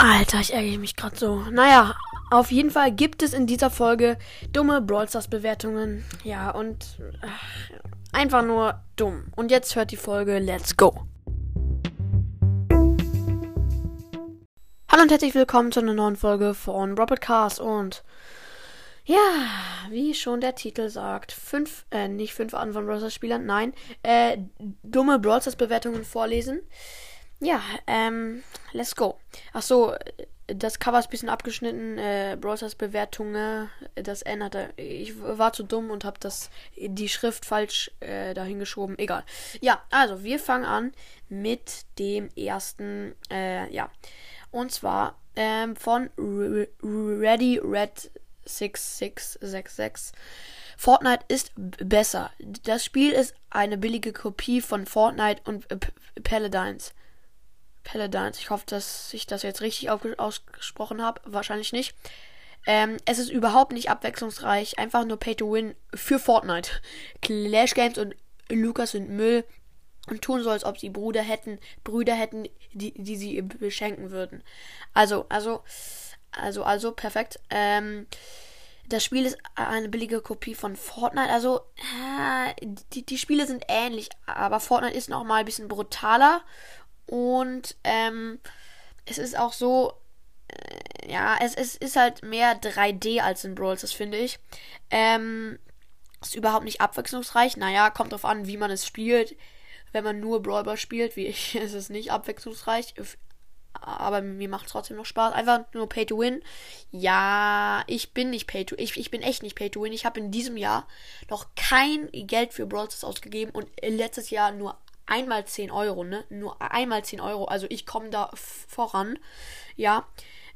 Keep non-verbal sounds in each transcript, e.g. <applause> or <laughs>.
Alter, ich ärgere mich gerade so. Naja, auf jeden Fall gibt es in dieser Folge dumme Brawl Stars Bewertungen. Ja, und ach, einfach nur dumm. Und jetzt hört die Folge Let's Go. Hallo und herzlich willkommen zu einer neuen Folge von Robert Cars und ja, wie schon der Titel sagt, fünf, äh, nicht fünf Arten von Brawl Stars Spielern, nein, äh, dumme Brawl Stars Bewertungen vorlesen. Ja, ähm, let's go. Ach so, das Cover ist ein bisschen abgeschnitten. Äh, Browsers Bewertungen, das hatte. Ich war zu dumm und habe das die Schrift falsch äh, dahingeschoben. Egal. Ja, also wir fangen an mit dem ersten. Äh, ja, und zwar ähm, von Ready Red 6666. Fortnite ist besser. Das Spiel ist eine billige Kopie von Fortnite und äh, Paladins. Paladins. Ich hoffe, dass ich das jetzt richtig ausgesprochen habe. Wahrscheinlich nicht. Ähm, es ist überhaupt nicht abwechslungsreich. Einfach nur Pay to Win für Fortnite. <laughs> Clash Games und Lukas sind Müll und tun so, als ob sie Brüder hätten, Brüder hätten, die, die sie beschenken würden. Also, also, also, also, perfekt. Ähm, das Spiel ist eine billige Kopie von Fortnite. Also, äh, die, die Spiele sind ähnlich, aber Fortnite ist noch mal ein bisschen brutaler und ähm, es ist auch so, äh, ja, es, es ist halt mehr 3D als in Brawls, das finde ich. Ähm, ist überhaupt nicht abwechslungsreich. Naja, kommt drauf an, wie man es spielt. Wenn man nur Brawler spielt, wie ich, <laughs> ist es nicht abwechslungsreich. Aber mir macht es trotzdem noch Spaß. Einfach nur Pay to Win. Ja, ich bin nicht Pay to ich, ich bin echt nicht Pay to Win. Ich habe in diesem Jahr noch kein Geld für Brawls ausgegeben und letztes Jahr nur einmal 10 Euro, ne? Nur einmal 10 Euro. Also ich komme da voran. Ja.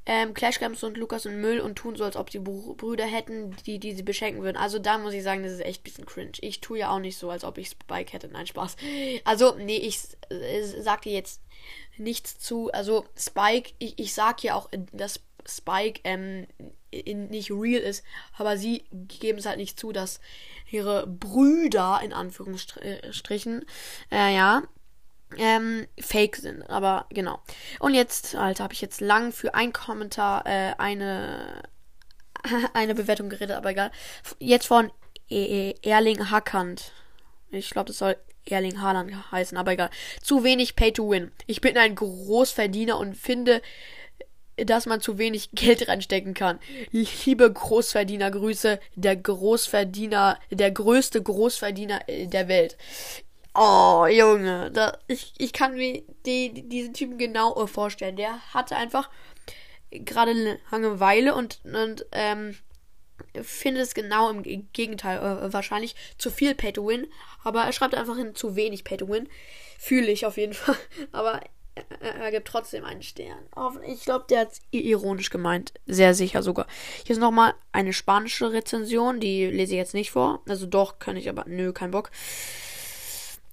Ähm, Clash Games und Lukas und Müll und tun so, als ob sie Br Brüder hätten, die, die sie beschenken würden. Also da muss ich sagen, das ist echt ein bisschen cringe. Ich tue ja auch nicht so, als ob ich Spike hätte. Nein, Spaß. Also, nee, ich äh, sag dir jetzt nichts zu. Also, Spike, ich, ich sag ja auch, dass Spike ähm, nicht real ist, aber sie geben es halt nicht zu, dass ihre Brüder, in Anführungsstrichen, äh, ja, ähm, fake sind. Aber genau. Und jetzt, Alter, habe ich jetzt lang für ein Kommentar äh, eine, <laughs> eine Bewertung geredet, aber egal. Jetzt von e Erling Hackand. Ich glaube, das soll Erling Haaland heißen, aber egal. Zu wenig Pay to Win. Ich bin ein Großverdiener und finde, dass man zu wenig Geld reinstecken kann. Liebe Großverdiener, Grüße, der Großverdiener, der größte Großverdiener äh, der Welt. Oh, Junge, da, ich, ich kann mir die, die, diesen Typen genau vorstellen. Der hatte einfach gerade Langeweile und, und ähm, findet es genau im Gegenteil. Äh, wahrscheinlich zu viel Pay to Win. Aber er schreibt einfach hin zu wenig Pay to Win. Fühle ich auf jeden <laughs> Fall. Aber er gibt trotzdem einen Stern. Ich glaube, der hat es ironisch gemeint. Sehr sicher sogar. Hier ist nochmal eine spanische Rezension. Die lese ich jetzt nicht vor. Also doch, kann ich, aber nö, kein Bock.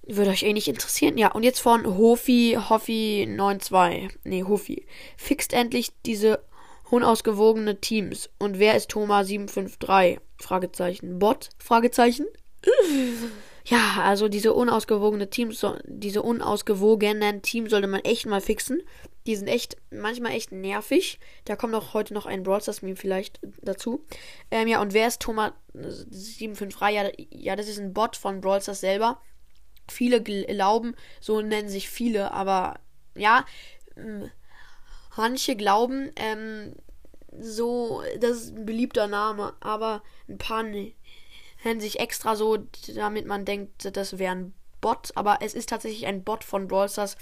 Würde euch eh nicht interessieren. Ja, und jetzt von Hofi, Hoffi 92. Nee, Hofi. Fixt endlich diese unausgewogene Teams. Und wer ist Thomas 753? Fragezeichen. Bot? Fragezeichen? <laughs> ja, also diese unausgewogene Teams, diese unausgewogenen Teams sollte man echt mal fixen. Die sind echt, manchmal echt nervig. Da kommt auch heute noch ein Brawl Stars Meme vielleicht dazu. Ähm, ja, und wer ist Thomas 753? Ja, ja, das ist ein Bot von Brawl Stars selber. Viele glauben, so nennen sich viele, aber ja, hm, manche glauben, ähm, so, das ist ein beliebter Name, aber ein paar ne sich extra so, damit man denkt, das wäre ein Bot. Aber es ist tatsächlich ein Bot von Brawl Stars.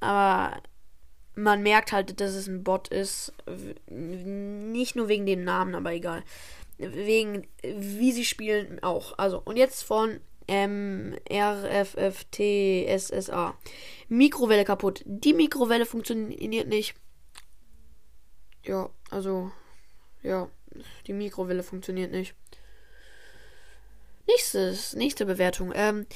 Aber man merkt halt, dass es ein Bot ist. Nicht nur wegen dem Namen, aber egal. Wegen, wie sie spielen auch. Also, und jetzt von ähm, RFFTSSA. Mikrowelle kaputt. Die Mikrowelle funktioniert nicht. Ja, also, ja, die Mikrowelle funktioniert nicht. Nächstes, nächste Bewertung. Ähm,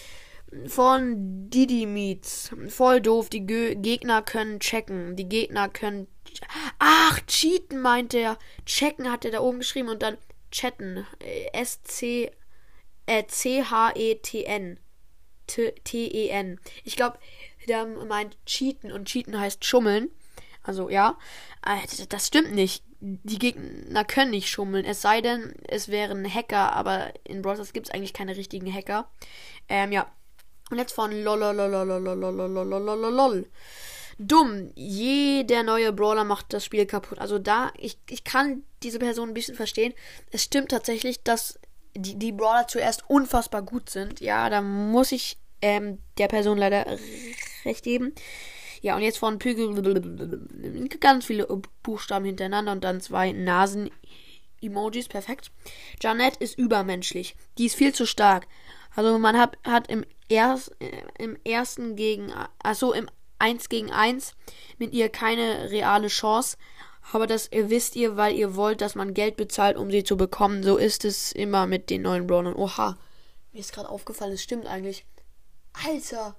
von Didi Meets. Voll doof. Die Ge Gegner können checken. Die Gegner können. Ach, cheaten meint er. Checken hat er da oben geschrieben und dann chatten. Äh, C-H-E-T-N. T-E-N. Ich glaube, der meint cheaten und cheaten heißt schummeln. Also ja, äh, das stimmt nicht. Die Gegner können nicht schummeln, es sei denn, es wären Hacker, aber in Brawl Stars gibt es eigentlich keine richtigen Hacker. Ähm, ja. Und jetzt von lolololololololololololol. Dumm. Jeder neue Brawler macht das Spiel kaputt. Also da, ich, ich kann diese Person ein bisschen verstehen. Es stimmt tatsächlich, dass die, die Brawler zuerst unfassbar gut sind. Ja, da muss ich ähm, der Person leider recht geben. Ja, und jetzt von Pügel ganz viele Buchstaben hintereinander und dann zwei Nasen. Emojis, perfekt. Janet ist übermenschlich. Die ist viel zu stark. Also man hat, hat im, erst, äh, im ersten gegen, also im 1 gegen 1 mit ihr keine reale Chance. Aber das wisst ihr, weil ihr wollt, dass man Geld bezahlt, um sie zu bekommen. So ist es immer mit den neuen Brawlern. Oha. Mir ist gerade aufgefallen, es stimmt eigentlich. Alter.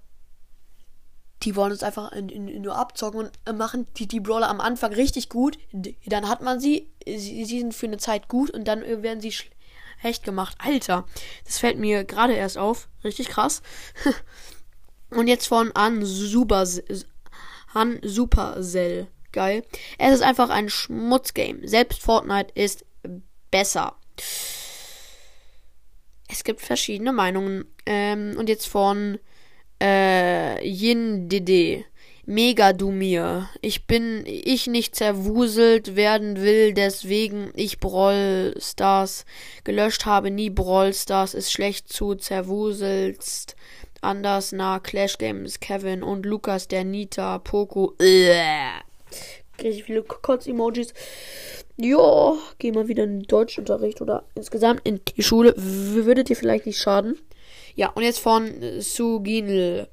Die wollen uns einfach in, in, nur abzocken und machen die, die Brawler am Anfang richtig gut. Dann hat man sie, sie, sie sind für eine Zeit gut und dann werden sie schlecht gemacht. Alter. Das fällt mir gerade erst auf. Richtig krass. <laughs> und jetzt von an Super, an Supercell. Geil. Es ist einfach ein Schmutzgame. Selbst Fortnite ist besser. Es gibt verschiedene Meinungen. Ähm, und jetzt von äh, Yin Dede. Mega du mir. Ich bin, ich nicht zerwuselt werden will, deswegen ich Brawl Stars gelöscht habe. Nie Brawl Stars ist schlecht zu zerwuselst. Anders nach Clash Games Kevin und Lukas der Nita Poco. Richtig viele Kotz-Emojis. Ja, geh mal wieder in den Deutschunterricht oder insgesamt in die Schule. Würdet ihr vielleicht nicht schaden? Ja, und jetzt von Suginl.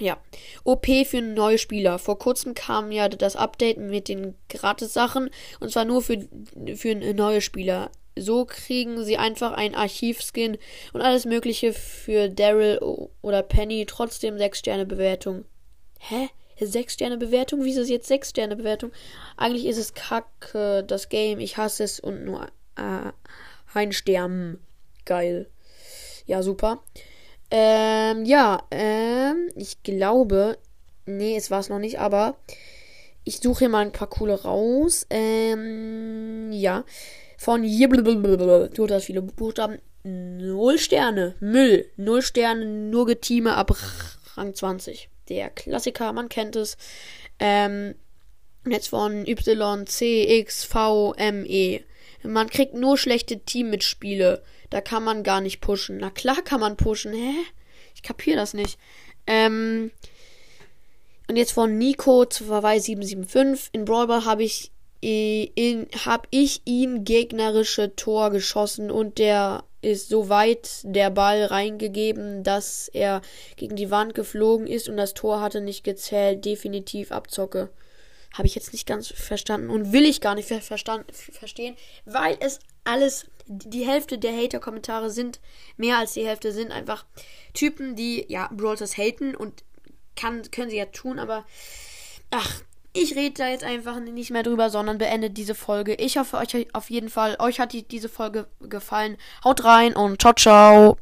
Ja, OP für neue Spieler. Vor kurzem kam ja das Update mit den Gratis-Sachen und zwar nur für, für neue Spieler. So kriegen sie einfach ein Archivskin und alles Mögliche für Daryl oder Penny. Trotzdem 6 Sterne Bewertung. Hä? 6 Sterne Bewertung? Wieso ist jetzt 6 Sterne Bewertung? Eigentlich ist es kacke, das Game. Ich hasse es und nur äh, ein Stern. Geil. Ja, super. Ähm, ja, ähm, ich glaube, nee, es war es noch nicht, aber ich suche hier mal ein paar coole raus. Ähm, ja. Von hier, du hast viele Buchstaben. Null Sterne. Müll. Null Sterne, nur Getime ab Rang 20. Der Klassiker, man kennt es. Ähm, jetzt von Y, C, X, V, M, E. Man kriegt nur schlechte Teammitspiele. Da kann man gar nicht pushen. Na klar kann man pushen. Hä? Ich kapiere das nicht. Ähm. Und jetzt von Nico zu Verweis 775. In Brawlball habe ich in, hab ich ihn gegnerische Tor geschossen und der ist so weit der Ball reingegeben, dass er gegen die Wand geflogen ist und das Tor hatte nicht gezählt. Definitiv Abzocke. Habe ich jetzt nicht ganz verstanden und will ich gar nicht verstanden, verstehen, weil es alles, die Hälfte der Hater-Kommentare sind, mehr als die Hälfte sind einfach Typen, die, ja, Brawlers haten und kann, können sie ja tun, aber, ach, ich rede da jetzt einfach nicht mehr drüber, sondern beende diese Folge. Ich hoffe, euch auf jeden Fall, euch hat die, diese Folge gefallen. Haut rein und ciao, ciao.